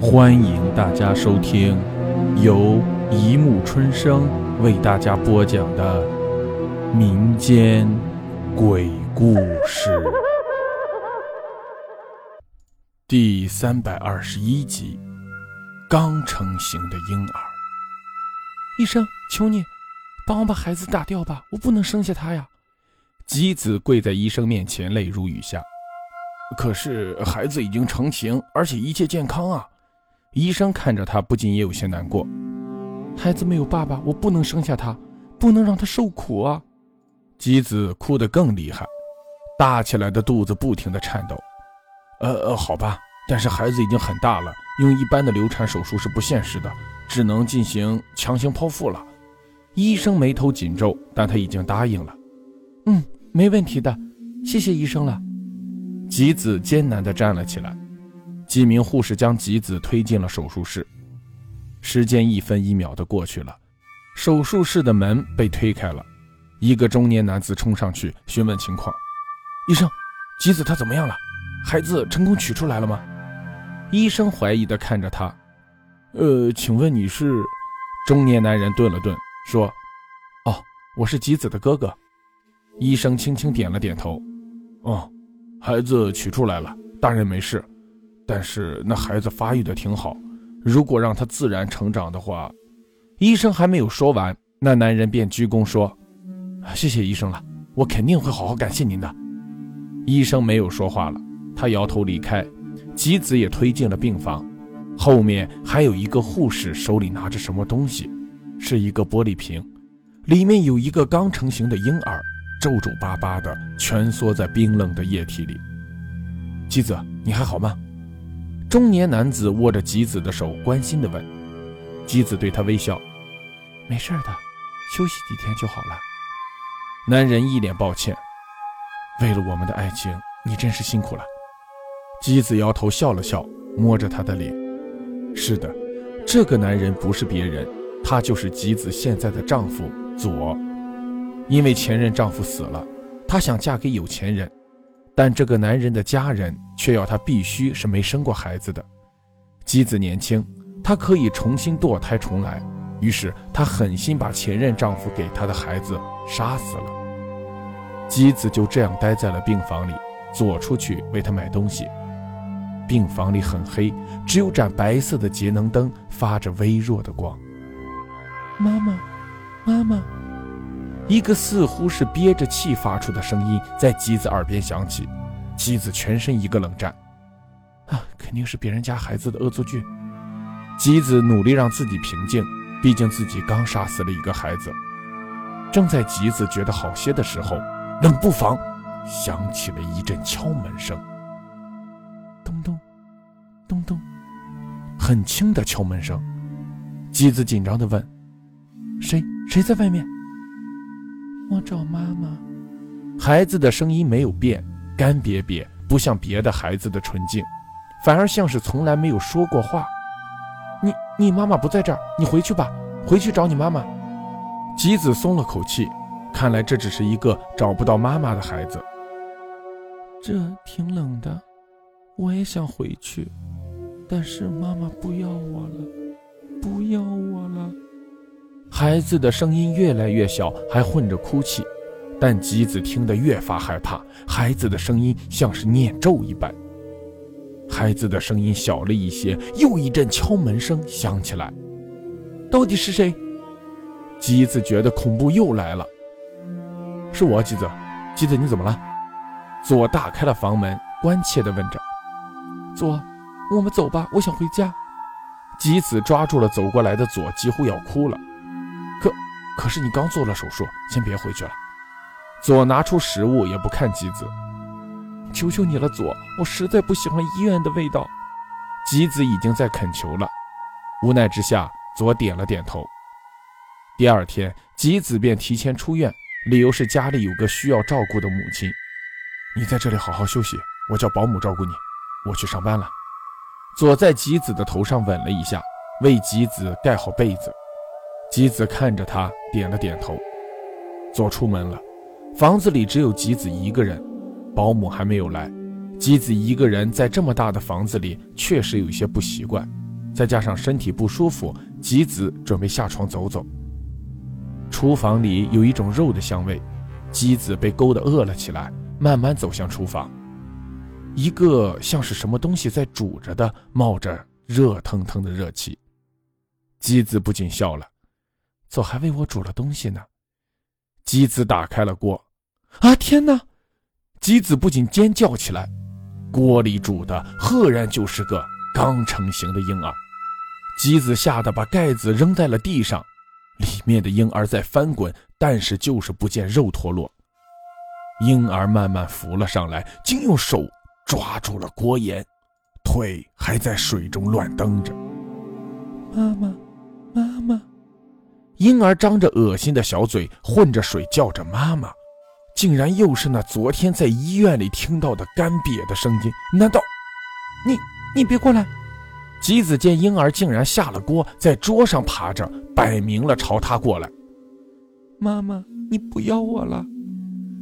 欢迎大家收听由一木春生为大家播讲的民间鬼故事第三百二十一集：刚成型的婴儿。医生，求你帮我把孩子打掉吧，我不能生下他呀！吉子跪在医生面前，泪如雨下。可是孩子已经成型，而且一切健康啊！医生看着他，不禁也有些难过。孩子没有爸爸，我不能生下他，不能让他受苦啊！吉子哭得更厉害，大起来的肚子不停地颤抖。呃呃，好吧，但是孩子已经很大了，用一般的流产手术是不现实的，只能进行强行剖腹了。医生眉头紧皱，但他已经答应了。嗯，没问题的，谢谢医生了。吉子艰难地站了起来，几名护士将吉子推进了手术室。时间一分一秒地过去了，手术室的门被推开了，一个中年男子冲上去询问情况：“医生，吉子他怎么样了？孩子成功取出来了吗？”医生怀疑地看着他：“呃，请问你是？”中年男人顿了顿，说：“哦，我是吉子的哥哥。”医生轻轻点了点头：“哦。”孩子取出来了，大人没事，但是那孩子发育的挺好，如果让他自然成长的话，医生还没有说完，那男人便鞠躬说：“谢谢医生了，我肯定会好好感谢您的。”医生没有说话了，他摇头离开，吉子也推进了病房，后面还有一个护士手里拿着什么东西，是一个玻璃瓶，里面有一个刚成型的婴儿。皱皱巴巴的蜷缩在冰冷的液体里。吉子，你还好吗？中年男子握着吉子的手，关心地问。吉子对他微笑：“没事的，休息几天就好了。”男人一脸抱歉：“为了我们的爱情，你真是辛苦了。”吉子摇头笑了笑，摸着他的脸：“是的，这个男人不是别人，他就是吉子现在的丈夫左。”因为前任丈夫死了，她想嫁给有钱人，但这个男人的家人却要她必须是没生过孩子的。姬子年轻，她可以重新堕胎重来，于是她狠心把前任丈夫给她的孩子杀死了。姬子就这样待在了病房里，左出去为她买东西。病房里很黑，只有盏白色的节能灯发着微弱的光。妈妈，妈妈。一个似乎是憋着气发出的声音在吉子耳边响起，吉子全身一个冷战。啊，肯定是别人家孩子的恶作剧。吉子努力让自己平静，毕竟自己刚杀死了一个孩子。正在吉子觉得好些的时候，冷不防响起了一阵敲门声。咚咚，咚咚，很轻的敲门声。吉子紧张地问：“谁？谁在外面？”我找妈妈。孩子的声音没有变，干瘪瘪，不像别的孩子的纯净，反而像是从来没有说过话。你你妈妈不在这儿，你回去吧，回去找你妈妈。吉子松了口气，看来这只是一个找不到妈妈的孩子。这挺冷的，我也想回去，但是妈妈不要我了，不要我了。孩子的声音越来越小，还混着哭泣，但吉子听得越发害怕。孩子的声音像是念咒一般。孩子的声音小了一些，又一阵敲门声响起来。到底是谁？吉子觉得恐怖又来了。是我，吉子。吉子，你怎么了？左打开了房门，关切地问着。左，我们走吧，我想回家。吉子抓住了走过来的左，几乎要哭了。可是你刚做了手术，先别回去了。左拿出食物，也不看吉子。求求你了，左，我实在不喜欢医院的味道。吉子已经在恳求了，无奈之下，左点了点头。第二天，吉子便提前出院，理由是家里有个需要照顾的母亲。你在这里好好休息，我叫保姆照顾你。我去上班了。左在吉子的头上吻了一下，为吉子盖好被子。吉子看着他，点了点头。左出门了，房子里只有吉子一个人，保姆还没有来。吉子一个人在这么大的房子里，确实有些不习惯。再加上身体不舒服，吉子准备下床走走。厨房里有一种肉的香味，吉子被勾得饿了起来，慢慢走向厨房。一个像是什么东西在煮着的，冒着热腾腾的热气。吉子不禁笑了，早还为我煮了东西呢。吉子打开了锅，啊天哪！吉子不仅尖叫起来，锅里煮的赫然就是个刚成型的婴儿。吉子吓得把盖子扔在了地上，里面的婴儿在翻滚，但是就是不见肉脱落。婴儿慢慢浮了上来，竟用手抓住了锅沿，腿还在水中乱蹬着。妈妈，妈妈！婴儿张着恶心的小嘴，混着水叫着妈妈，竟然又是那昨天在医院里听到的干瘪的声音。难道你你别过来！吉子见婴儿竟然下了锅，在桌上爬着，摆明了朝他过来。妈妈，你不要我了。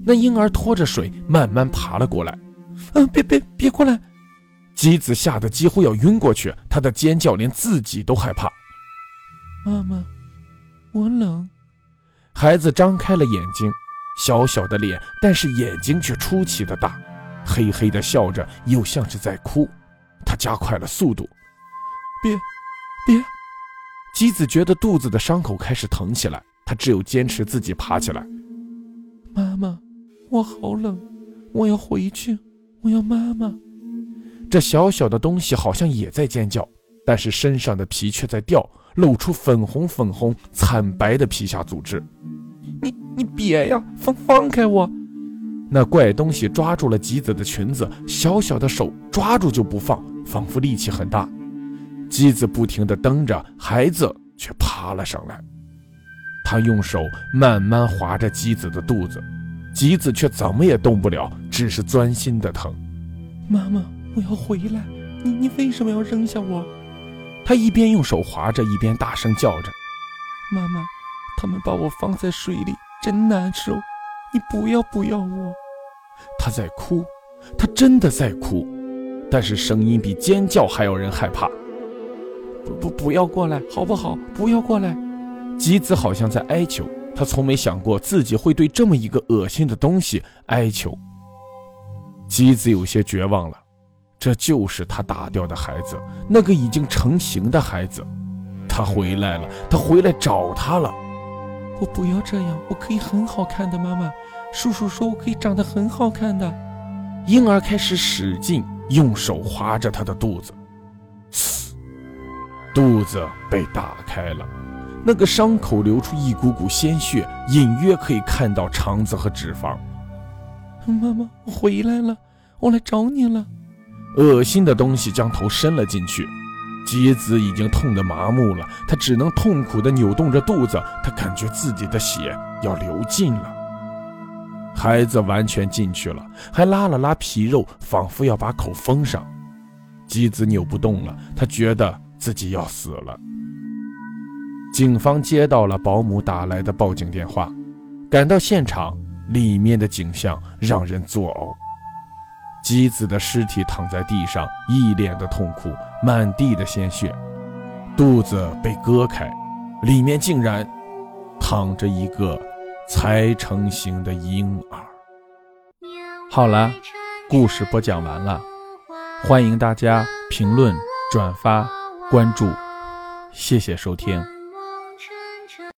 那婴儿拖着水慢慢爬了过来。嗯，别别别过来！吉子吓得几乎要晕过去，他的尖叫连自己都害怕。妈妈，我冷。孩子张开了眼睛，小小的脸，但是眼睛却出奇的大，嘿嘿的笑着，又像是在哭。他加快了速度。别，别！姬子觉得肚子的伤口开始疼起来，他只有坚持自己爬起来。妈妈，我好冷，我要回去，我要妈妈。这小小的东西好像也在尖叫，但是身上的皮却在掉，露出粉红粉红、惨白的皮下组织。你你别呀，放放开我！那怪东西抓住了吉子的裙子，小小的手抓住就不放，仿佛力气很大。吉子不停地蹬着，孩子却爬了上来。他用手慢慢划着吉子的肚子，吉子却怎么也动不了，只是钻心的疼。妈妈，我要回来！你你为什么要扔下我？他一边用手划着，一边大声叫着：“妈妈，他们把我放在水里，真难受！你不要不要我！”他在哭，他真的在哭，但是声音比尖叫还要人害怕。不不不要过来，好不好？不要过来！吉子好像在哀求，他从没想过自己会对这么一个恶心的东西哀求。吉子有些绝望了，这就是他打掉的孩子，那个已经成型的孩子。他回来了，他回来找他了。我不要这样，我可以很好看的，妈妈。叔叔说我可以长得很好看的。婴儿开始使劲用手划着他的肚子。肚子被打开了，那个伤口流出一股股鲜血，隐约可以看到肠子和脂肪。妈妈，我回来了，我来找你了。恶心的东西将头伸了进去，杰子已经痛得麻木了，他只能痛苦地扭动着肚子，他感觉自己的血要流尽了。孩子完全进去了，还拉了拉皮肉，仿佛要把口封上。吉子扭不动了，他觉得。自己要死了。警方接到了保姆打来的报警电话，赶到现场，里面的景象让人作呕。姬子的尸体躺在地上，一脸的痛苦，满地的鲜血，肚子被割开，里面竟然躺着一个才成型的婴儿。好了，故事播讲完了，欢迎大家评论、转发。关注，谢谢收听。